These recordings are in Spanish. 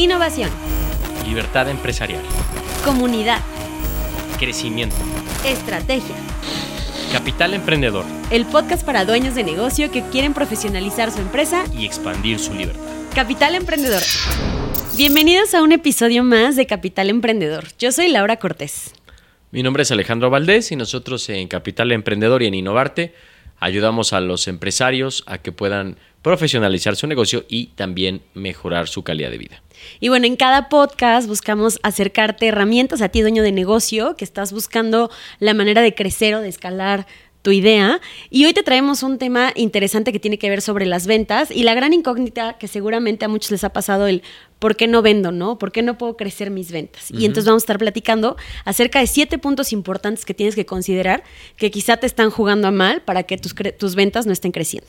Innovación. Libertad empresarial. Comunidad. Crecimiento. Estrategia. Capital Emprendedor. El podcast para dueños de negocio que quieren profesionalizar su empresa y expandir su libertad. Capital Emprendedor. Bienvenidos a un episodio más de Capital Emprendedor. Yo soy Laura Cortés. Mi nombre es Alejandro Valdés y nosotros en Capital Emprendedor y en Innovarte ayudamos a los empresarios a que puedan profesionalizar su negocio y también mejorar su calidad de vida. Y bueno, en cada podcast buscamos acercarte herramientas a ti, dueño de negocio, que estás buscando la manera de crecer o de escalar tu idea. Y hoy te traemos un tema interesante que tiene que ver sobre las ventas y la gran incógnita que seguramente a muchos les ha pasado el por qué no vendo, ¿no? ¿Por qué no puedo crecer mis ventas? Y entonces vamos a estar platicando acerca de siete puntos importantes que tienes que considerar que quizá te están jugando a mal para que tus, tus ventas no estén creciendo.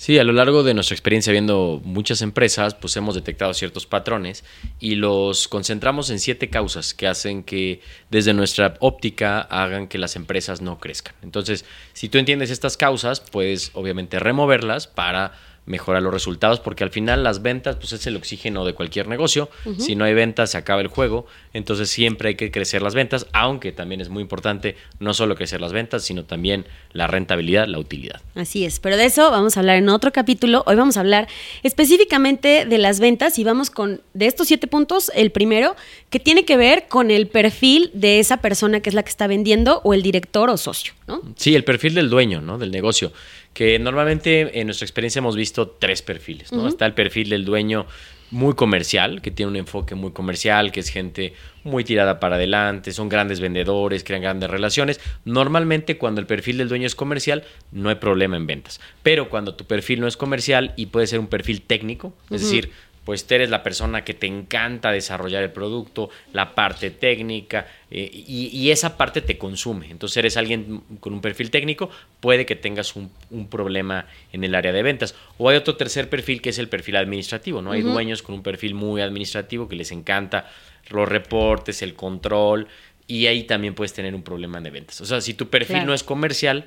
Sí, a lo largo de nuestra experiencia viendo muchas empresas, pues hemos detectado ciertos patrones y los concentramos en siete causas que hacen que desde nuestra óptica hagan que las empresas no crezcan. Entonces, si tú entiendes estas causas, puedes obviamente removerlas para mejorar los resultados, porque al final las ventas pues es el oxígeno de cualquier negocio. Si no hay ventas, se acaba el juego. Entonces siempre hay que crecer las ventas, aunque también es muy importante no solo crecer las ventas, sino también la rentabilidad, la utilidad. Así es, pero de eso vamos a hablar en otro capítulo. Hoy vamos a hablar específicamente de las ventas y vamos con de estos siete puntos, el primero, que tiene que ver con el perfil de esa persona que es la que está vendiendo o el director o socio, ¿no? Sí, el perfil del dueño, ¿no? Del negocio que normalmente en nuestra experiencia hemos visto tres perfiles. ¿no? Está el perfil del dueño muy comercial, que tiene un enfoque muy comercial, que es gente muy tirada para adelante, son grandes vendedores, crean grandes relaciones. Normalmente cuando el perfil del dueño es comercial, no hay problema en ventas. Pero cuando tu perfil no es comercial y puede ser un perfil técnico, es decir, pues tú eres la persona que te encanta desarrollar el producto, la parte técnica, eh, y, esa parte te consume. Entonces eres alguien con un perfil técnico, puede que tengas un, problema en el área de ventas. O hay otro tercer perfil que es el perfil administrativo, ¿no? Hay dueños con un perfil muy administrativo que les encanta los reportes, el control, y ahí también puedes tener un problema de ventas. O sea, si tu perfil no es comercial,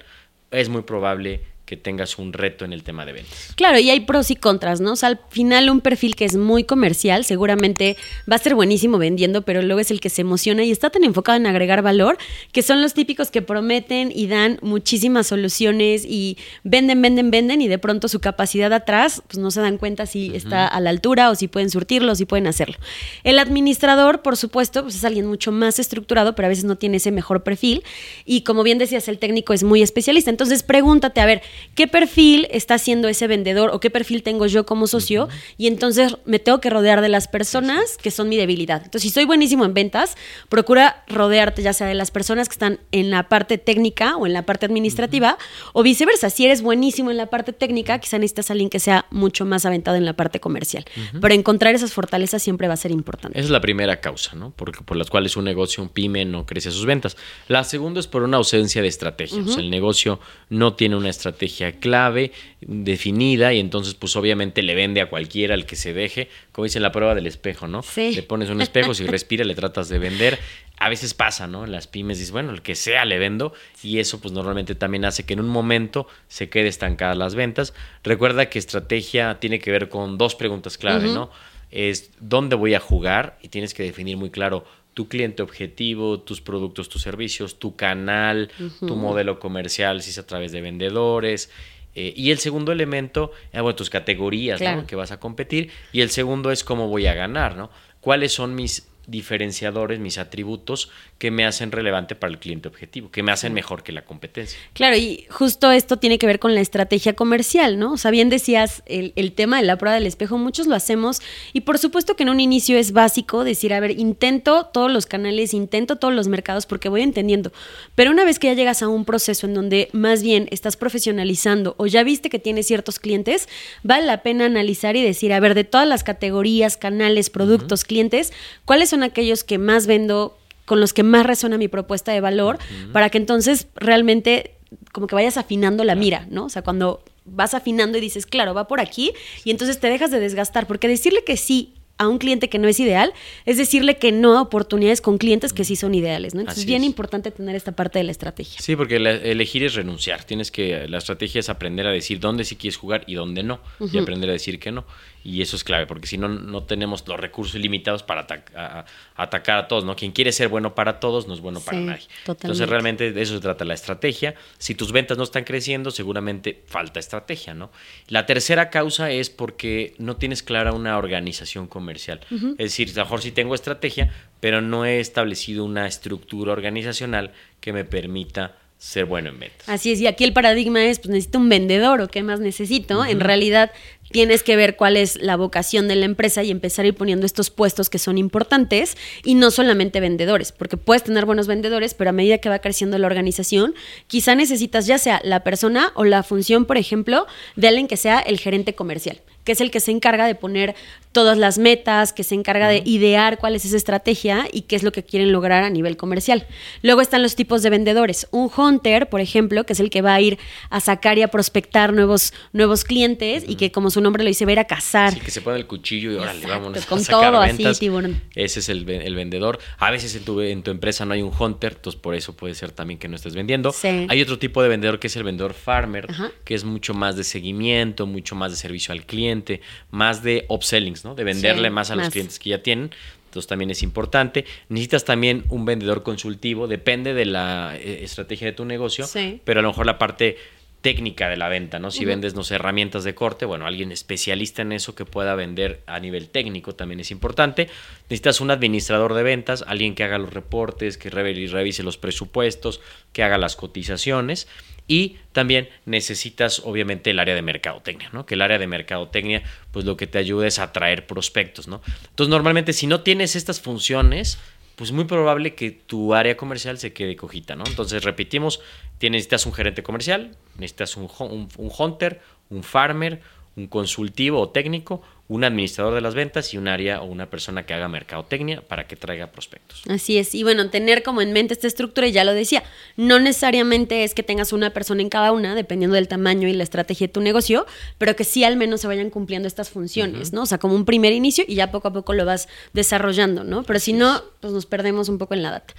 es muy probable que tengas un reto en el tema de ventas. Claro, y hay pros y contras, ¿no? O sea, al final un perfil que es muy comercial seguramente va a ser buenísimo vendiendo, pero luego es el que se emociona y está tan enfocado en agregar valor, que son los típicos que prometen y dan muchísimas soluciones y venden, venden, venden y de pronto su capacidad atrás, pues no se dan cuenta si está a la altura o si pueden surtirlo o si pueden hacerlo. El administrador, por supuesto, pues es alguien mucho más estructurado, pero a veces no tiene ese mejor perfil y como bien decías, el técnico es muy especialista. Entonces pregúntate, a ver, qué perfil está haciendo ese vendedor o qué perfil tengo yo como socio y entonces me tengo que rodear de las personas que son mi debilidad. Entonces, si soy buenísimo en ventas, procura rodearte ya sea de las personas que están en la parte técnica o en la parte administrativa o viceversa. Si eres buenísimo en la parte técnica, quizá necesitas a alguien que sea mucho más aventado en la parte comercial. Pero encontrar esas fortalezas siempre va a ser importante. Esa es la primera causa, ¿no? Porque, por las cuales un negocio, un pyme, no crece sus ventas. La segunda es por una ausencia de estrategia. O sea, el negocio no tiene una estrategia clave definida y entonces pues obviamente le vende a cualquiera al que se deje, como dice en la prueba del espejo, ¿no? Le pones un espejo, si respira le tratas de vender. A veces pasa, ¿no? Las pymes dices, bueno, el que sea le vendo y eso pues normalmente también hace que en un momento se quede estancada las ventas. Recuerda que estrategia tiene que ver con dos preguntas clave, ¿no? Es dónde voy a jugar y tienes que definir muy claro tu cliente objetivo, tus productos, tus servicios, tu canal, tu modelo comercial, si es a través de vendedores. Eh, y el segundo elemento, eh, bueno, tus categorías ¿no? que vas a competir. Y el segundo es cómo voy a ganar, ¿no? ¿Cuáles son mis diferenciadores, mis atributos que me hacen relevante para el cliente objetivo, que me hacen mejor que la competencia. Claro, y justo esto tiene que ver con la estrategia comercial, ¿no? O sea, bien decías el, el, tema de la prueba del espejo, muchos lo hacemos y por supuesto que en un inicio es básico decir, a ver, intento todos los canales, intento todos los mercados porque voy entendiendo, pero una vez que ya llegas a un proceso en donde más bien estás profesionalizando o ya viste que tienes ciertos clientes, vale la pena analizar y decir, a ver, de todas las categorías, canales, productos, clientes, ¿cuáles son aquellos que más vendo, con los que más resuena mi propuesta de valor, para que entonces realmente como que vayas afinando la mira, ¿no? O sea, cuando vas afinando y dices, claro, va por aquí, y entonces te dejas de desgastar, porque decirle que sí a un cliente que no es ideal, es decirle que no a oportunidades con clientes que sí son ideales, ¿no? Entonces es bien importante tener esta parte de la estrategia. Sí, porque elegir es renunciar. Tienes que, la estrategia es aprender a decir dónde sí quieres jugar y dónde no, y aprender a decir que no. Y eso es clave, porque si no, no tenemos los recursos ilimitados para atacar a todos, ¿no? Quien quiere ser bueno para todos no es bueno para nadie. Entonces, realmente de eso se trata la estrategia. Si tus ventas no están creciendo, seguramente falta estrategia, ¿no? La tercera causa es porque no tienes clara una organización comercial. Es decir, a lo mejor sí tengo estrategia, pero no he establecido una estructura organizacional que me permita ser bueno en ventas. Así es, y aquí el paradigma es, pues necesito un vendedor o qué más necesito. En realidad tienes que ver cuál es la vocación de la empresa y empezar a ir poniendo estos puestos que son importantes y no solamente vendedores, porque puedes tener buenos vendedores, pero a medida que va creciendo la organización, quizá necesitas ya sea la persona o la función, por ejemplo, de alguien que sea el gerente comercial que es el que se encarga de poner todas las metas, que se encarga de idear cuál es esa estrategia y qué es lo que quieren lograr a nivel comercial. Luego están los tipos de vendedores. Un hunter, por ejemplo, que es el que va a ir a sacar y a prospectar nuevos, nuevos clientes y que como su nombre lo dice, va a ir a cazar. Sí, que se pone el cuchillo y órale, vámonos con a sacar todo ventas. así, Ese es el, vendedor. A veces en tu, en tu empresa no hay un hunter, entonces por eso puede ser también que no estés vendiendo. Hay otro tipo de vendedor que es el vendedor farmer, que es mucho más de seguimiento, mucho más de servicio al cliente más de upsellings, ¿no? De venderle más a los clientes que ya tienen. Entonces también es importante. Necesitas también un vendedor consultivo, depende de la eh, estrategia de tu negocio, pero a lo mejor la parte técnica de la venta, ¿no? Si vendes, no sé, herramientas de corte, bueno, alguien especialista en eso que pueda vender a nivel técnico también es importante. Necesitas un administrador de ventas, alguien que haga los reportes, que revise los presupuestos, que haga las cotizaciones. Y también necesitas, obviamente, el área de mercadotecnia, ¿no? Que el área de mercadotecnia, pues lo que te ayuda es a atraer prospectos, ¿no? Entonces, normalmente, si no tienes estas funciones, pues muy probable que tu área comercial se quede cojita, ¿no? Entonces, repetimos, tienes, necesitas un gerente comercial, necesitas un, un hunter, un farmer, un consultivo o técnico, un administrador de las ventas y un área o una persona que haga mercadotecnia para que traiga prospectos. Así es, y bueno, tener como en mente esta estructura, y ya lo decía, no necesariamente es que tengas una persona en cada una, dependiendo del tamaño y la estrategia de tu negocio, pero que sí al menos se vayan cumpliendo estas funciones, ¿no? O sea, como un primer inicio y ya poco a poco lo vas desarrollando, ¿no? Pero si no, pues nos perdemos un poco en la data.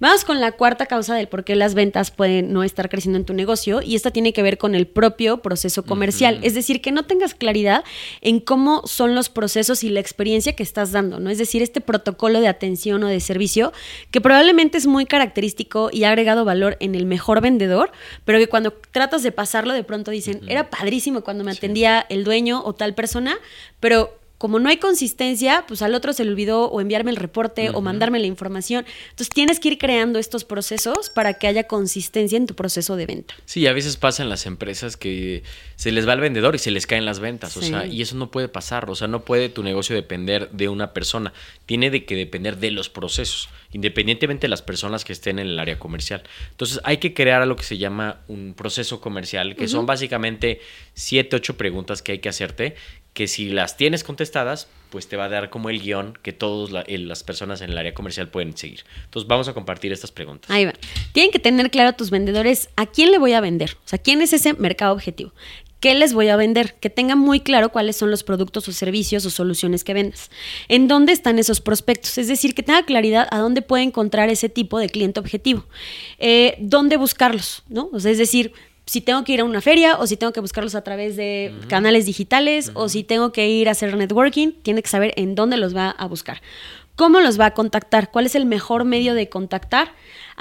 Vamos con la cuarta causa del por qué las ventas pueden no estar creciendo en tu negocio, y esta tiene que ver con el propio proceso comercial, es decir, que no tengas claridad en cómo son los procesos y la experiencia que estás dando, ¿no? Es decir, este protocolo de atención o de servicio que probablemente es muy característico y ha agregado valor en el mejor vendedor, pero que cuando tratas de pasarlo de pronto dicen, era padrísimo cuando me atendía el dueño o tal persona, pero como no hay consistencia, pues al otro se le olvidó o enviarme el reporte o mandarme la información. Entonces tienes que ir creando estos procesos para que haya consistencia en tu proceso de venta. Sí, a veces pasa en las empresas que se les va el vendedor y se les caen las ventas, o sea, y eso no puede pasar, o sea, no puede tu negocio depender de una persona, tiene de que depender de los procesos, independientemente de las personas que estén en el área comercial. Entonces hay que crear lo que se llama un proceso comercial, que son básicamente siete, ocho preguntas que hay que hacerte que si las tienes contestadas, pues te va a dar como el guion que todas las personas en el área comercial pueden seguir. Entonces vamos a compartir estas preguntas. Ahí va. Tienen que tener claro tus vendedores a quién le voy a vender, o sea, quién es ese mercado objetivo. ¿Qué les voy a vender? Que tengan muy claro cuáles son los productos o servicios o soluciones que vendas. ¿En dónde están esos prospectos? Es decir, que tenga claridad a dónde puede encontrar ese tipo de cliente objetivo. Eh, ¿Dónde buscarlos? ¿no? O sea, es decir, si tengo que ir a una feria o si tengo que buscarlos a través de canales digitales o si tengo que ir a hacer networking, tiene que saber en dónde los va a buscar. ¿Cómo los va a contactar? ¿Cuál es el mejor medio de contactar?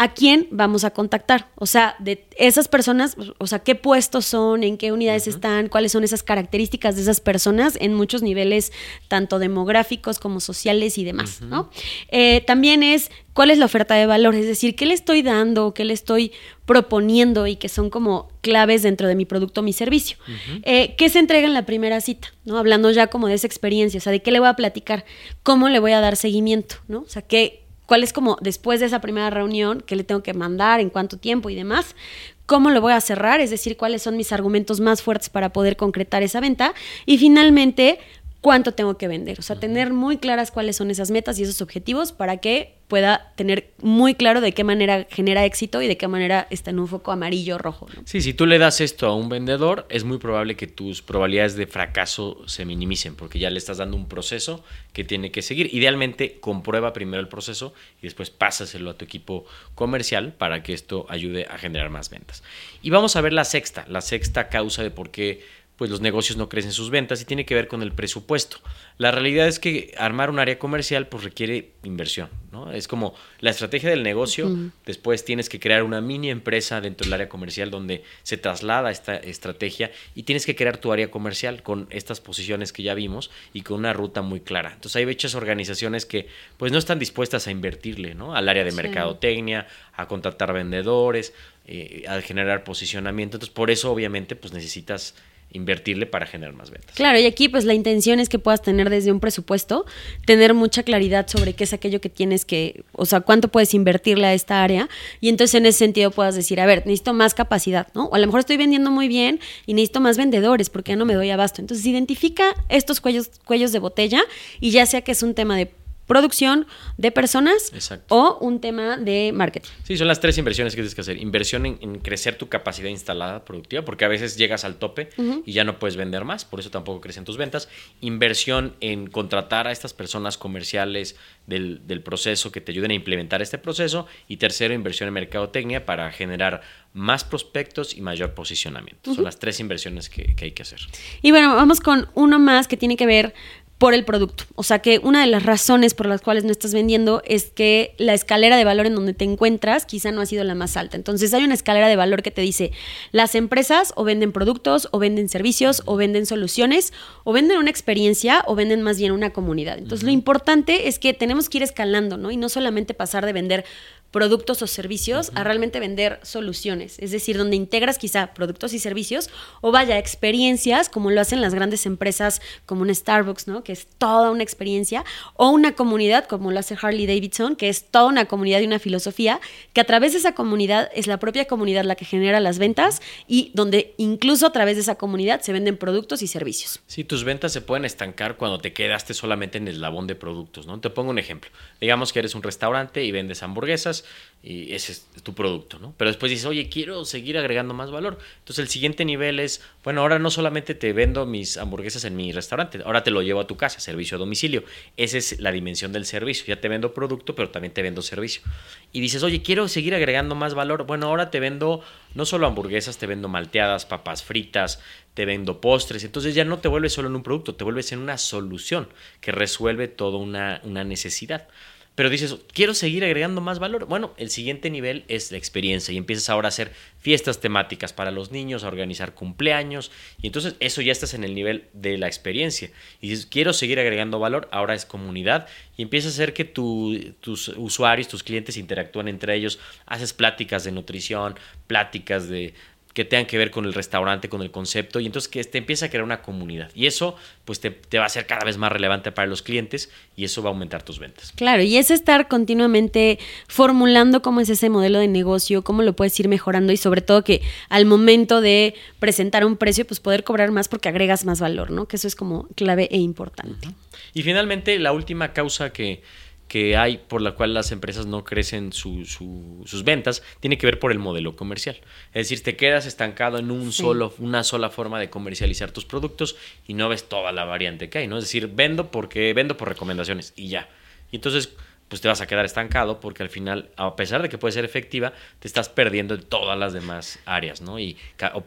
¿A quién vamos a contactar? O sea, de esas personas, o sea, qué puestos son, en qué unidades están, cuáles son esas características de esas personas en muchos niveles, tanto demográficos como sociales y demás, ¿no? Eh, también es cuál es la oferta de valor, es decir, qué le estoy dando, qué le estoy proponiendo y que son como claves dentro de mi producto mi servicio. Eh, ¿Qué se entrega en la primera cita? ¿no? Hablando ya como de esa experiencia, o sea, de qué le voy a platicar, cómo le voy a dar seguimiento, ¿no? O sea, qué, cuál es como después de esa primera reunión, qué le tengo que mandar, en cuánto tiempo y demás, cómo lo voy a cerrar, es decir, cuáles son mis argumentos más fuertes para poder concretar esa venta. Y finalmente cuánto tengo que vender, o sea, tener muy claras cuáles son esas metas y esos objetivos para que pueda tener muy claro de qué manera genera éxito y de qué manera está en un foco amarillo o rojo. Sí, si tú le das esto a un vendedor, es muy probable que tus probabilidades de fracaso se minimicen, porque ya le estás dando un proceso que tiene que seguir. Idealmente, comprueba primero el proceso y después pásaselo a tu equipo comercial para que esto ayude a generar más ventas. Y vamos a ver la sexta, la sexta causa de por qué pues los negocios no crecen sus ventas y tiene que ver con el presupuesto. La realidad es que armar un área comercial pues requiere inversión, ¿no? Es como la estrategia del negocio, después tienes que crear una mini empresa dentro del área comercial donde se traslada esta estrategia y tienes que crear tu área comercial con estas posiciones que ya vimos y con una ruta muy clara. Entonces hay muchas organizaciones que pues no están dispuestas a invertirle, ¿no? Al área de mercadotecnia, a contratar vendedores, eh, a generar posicionamiento. Entonces, por eso, obviamente, pues necesitas invertirle para generar más ventas. Claro, y aquí pues la intención es que puedas tener desde un presupuesto, tener mucha claridad sobre qué es aquello que tienes que, o sea, cuánto puedes invertirle a esta área y entonces en ese sentido puedas decir, a ver, necesito más capacidad, ¿no? O a lo mejor estoy vendiendo muy bien y necesito más vendedores porque ya no me doy abasto. Entonces identifica estos cuellos, cuellos de botella y ya sea que es un tema de producción de personas o un tema de marketing. Sí, son las tres inversiones que tienes que hacer. Inversión en, crecer tu capacidad instalada productiva, porque a veces llegas al tope y ya no puedes vender más, por eso tampoco crecen tus ventas. Inversión en contratar a estas personas comerciales del, proceso que te ayuden a implementar este proceso. Y tercero, inversión en mercadotecnia para generar más prospectos y mayor posicionamiento. Son las tres inversiones que, que hay que hacer. Y bueno, vamos con uno más que tiene que ver por el producto. O sea que una de las razones por las cuales no estás vendiendo es que la escalera de valor en donde te encuentras quizá no ha sido la más alta. Entonces hay una escalera de valor que te dice, las empresas o venden productos o venden servicios o venden soluciones o venden una experiencia o venden más bien una comunidad. Entonces lo importante es que tenemos que ir escalando, ¿no? Y no solamente pasar de vender productos o servicios a realmente vender soluciones, es decir, donde integras quizá productos y servicios o vaya experiencias como lo hacen las grandes empresas como un Starbucks, ¿no? que es toda una experiencia, o una comunidad como lo hace Harley Davidson, que es toda una comunidad y una filosofía, que a través de esa comunidad es la propia comunidad la que genera las ventas y donde incluso a través de esa comunidad se venden productos y servicios. Sí, tus ventas se pueden estancar cuando te quedaste solamente en el eslabón de productos, ¿no? Te pongo un ejemplo. Digamos que eres un restaurante y vendes hamburguesas y ese es tu producto, ¿no? Pero después dices, oye, quiero seguir agregando más valor. Entonces el siguiente nivel es, bueno, ahora no solamente te vendo mis hamburguesas en mi restaurante, ahora te lo llevo a tu casa, servicio a domicilio. Esa es la dimensión del servicio. Ya te vendo producto, pero también te vendo servicio. Y dices, oye, quiero seguir agregando más valor. Bueno, ahora te vendo no solo hamburguesas, te vendo malteadas, papas fritas, te vendo postres. Entonces ya no te vuelves solo en un producto, te vuelves en una solución que resuelve toda una, una necesidad pero dices, quiero seguir agregando más valor. Bueno, el siguiente nivel es la experiencia y empiezas ahora a hacer fiestas temáticas para los niños, a organizar cumpleaños y entonces eso ya estás en el nivel de la experiencia. Y dices, quiero seguir agregando valor, ahora es comunidad y empieza a hacer que tus usuarios, tus clientes interactúen entre ellos, haces pláticas de nutrición, pláticas de que tengan que ver con el restaurante, con el concepto, y entonces que te empieza a crear una comunidad. Y eso, pues te, va a ser cada vez más relevante para los clientes y eso va a aumentar tus ventas. Claro, y es estar continuamente formulando cómo es ese modelo de negocio, cómo lo puedes ir mejorando y sobre todo que al momento de presentar un precio, pues poder cobrar más porque agregas más valor, ¿no? Que eso es como clave e importante. Y finalmente, la última causa que que hay por la cual las empresas no crecen sus ventas tiene que ver por el modelo comercial. Es decir, te quedas estancado en un solo, una sola forma de comercializar tus productos y no ves toda la variante que hay, ¿no? Es decir, vendo porque vendo por recomendaciones y ya. Y entonces pues te vas a quedar estancado porque al final, a pesar de que puede ser efectiva, te estás perdiendo en todas las demás áreas, ¿no? Y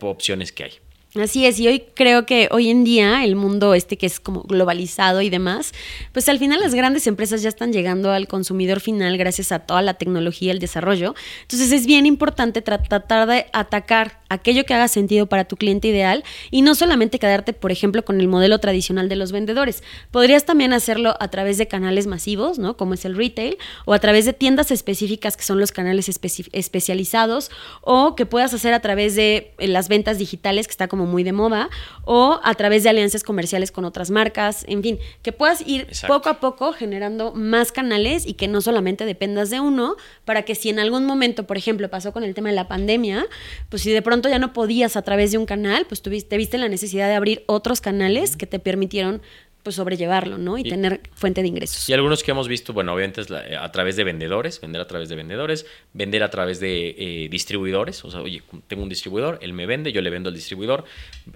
opciones que hay. Así es, y hoy creo que hoy en día el mundo este que es como globalizado y demás, pues al final las grandes empresas ya están llegando al consumidor final gracias a toda la tecnología, el desarrollo. Entonces es bien importante tratar de atacar aquello que haga sentido para tu cliente ideal y no solamente quedarte, por ejemplo, con el modelo tradicional de los vendedores. Podrías también hacerlo a través de canales masivos, ¿no? Como es el retail, o a través de tiendas específicas que son los canales especializados, o que puedas hacer a través de eh, las ventas digitales, que está como muy de moda, o a través de alianzas comerciales con otras marcas, en fin, que puedas ir poco a poco generando más canales y que no solamente dependas de uno, para que si en algún momento, por ejemplo, pasó con el tema de la pandemia, pues si de pronto ya no podías a través de un canal, pues tuviste, viste la necesidad de abrir otros canales que te permitieron pues sobrellevarlo, ¿no? Y, tener fuente de ingresos. Y algunos que hemos visto, bueno, obviamente es a través de vendedores, vender a través de vendedores, vender a través de eh, distribuidores, o sea, oye, tengo un distribuidor, él me vende, yo le vendo al distribuidor,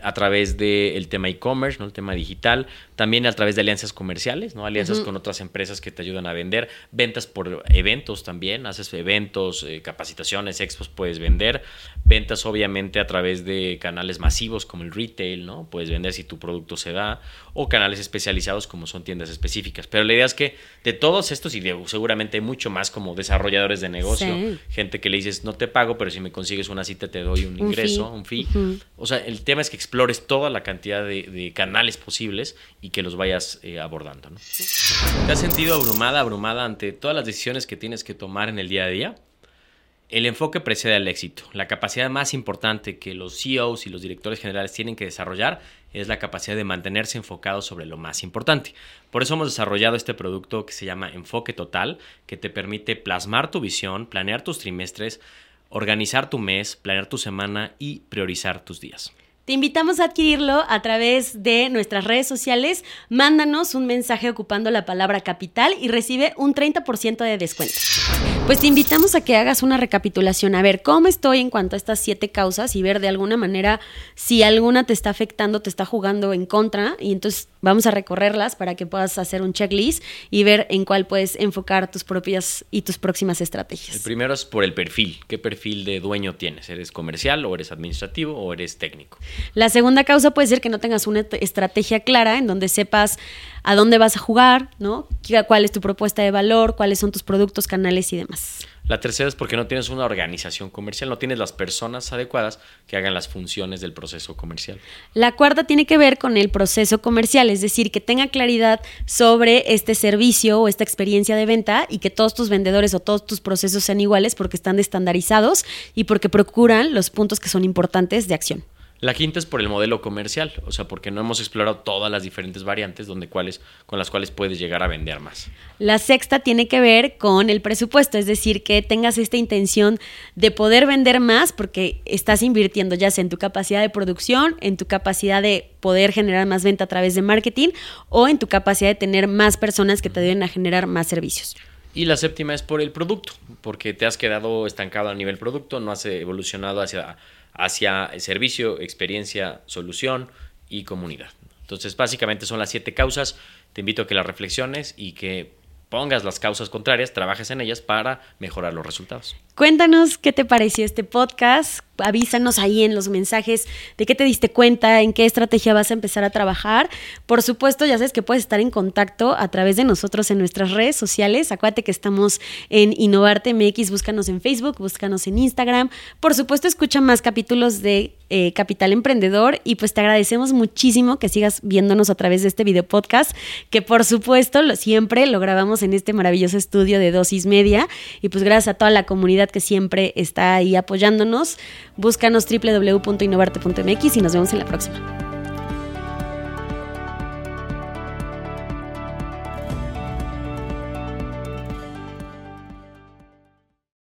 a través del tema e-commerce, ¿no? El tema digital, también a través de alianzas comerciales, ¿no? Alianzas con otras empresas que te ayudan a vender, ventas por eventos también, haces eventos, eh, capacitaciones, expos, puedes vender, ventas obviamente a través de canales masivos como el retail, ¿no? Puedes vender si tu producto se da, o canales específicos especializados como son tiendas específicas. Pero la idea es que de todos estos, y seguramente hay mucho más como desarrolladores de negocio, gente que le dices, no te pago, pero si me consigues una cita te doy un, ingreso, un fee. O sea, el tema es que explores toda la cantidad de, canales posibles y que los vayas eh, abordando. ¿Te has sentido abrumada, abrumada ante todas las decisiones que tienes que tomar en el día a día? El enfoque precede al éxito. La capacidad más importante que los CEOs y los directores generales tienen que desarrollar es la capacidad de mantenerse enfocados sobre lo más importante. Por eso hemos desarrollado este producto que se llama Enfoque Total, que te permite plasmar tu visión, planear tus trimestres, organizar tu mes, planear tu semana y priorizar tus días. Te invitamos a adquirirlo a través de nuestras redes sociales. Mándanos un mensaje ocupando la palabra capital y recibe un 30% de descuento. Pues te invitamos a que hagas una recapitulación, a ver cómo estoy en cuanto a estas siete causas y ver de alguna manera si alguna te está afectando, te está jugando en contra. Y entonces vamos a recorrerlas para que puedas hacer un checklist y ver en cuál puedes enfocar tus propias y tus próximas estrategias. El primero es por el perfil. ¿Qué perfil de dueño tienes? ¿Eres comercial o eres administrativo o eres técnico? La segunda causa puede ser que no tengas una estrategia clara en donde sepas a dónde vas a jugar, ¿no? ¿Cuál es tu propuesta de valor? ¿Cuáles son tus productos, canales y demás? La tercera es porque no tienes una organización comercial, no tienes las personas adecuadas que hagan las funciones del proceso comercial. La cuarta tiene que ver con el proceso comercial, es decir, que tenga claridad sobre este servicio o esta experiencia de venta y que todos tus vendedores o todos tus procesos sean iguales porque están estandarizados y porque procuran los puntos que son importantes de acción. La quinta es por el modelo comercial, o sea, porque no hemos explorado todas las diferentes variantes donde cuales, con las cuales puedes llegar a vender más. La sexta tiene que ver con el presupuesto, es decir, que tengas esta intención de poder vender más porque estás invirtiendo ya sea en tu capacidad de producción, en tu capacidad de poder generar más venta a través de marketing o en tu capacidad de tener más personas que te ayuden a generar más servicios. Y la séptima es por el producto, porque te has quedado estancado a nivel producto, no has evolucionado hacia hacia servicio, experiencia, solución y comunidad. Entonces, básicamente son las siete causas. Te invito a que las reflexiones y que pongas las causas contrarias, trabajes en ellas para mejorar los resultados. Cuéntanos qué te pareció este podcast, avísanos ahí en los mensajes de qué te diste cuenta, en qué estrategia vas a empezar a trabajar. Por supuesto, ya sabes que puedes estar en contacto a través de nosotros en nuestras redes sociales. Acuérdate que estamos en Innovarte MX, búscanos en Facebook, búscanos en Instagram. Por supuesto, escucha más capítulos de eh, Capital Emprendedor y pues te agradecemos muchísimo que sigas viéndonos a través de este video podcast, que por supuesto lo, siempre lo grabamos en este maravilloso estudio de Dosis Media y pues gracias a toda la comunidad que siempre está ahí apoyándonos. Búscanos www.innovarte.mx y nos vemos en la próxima.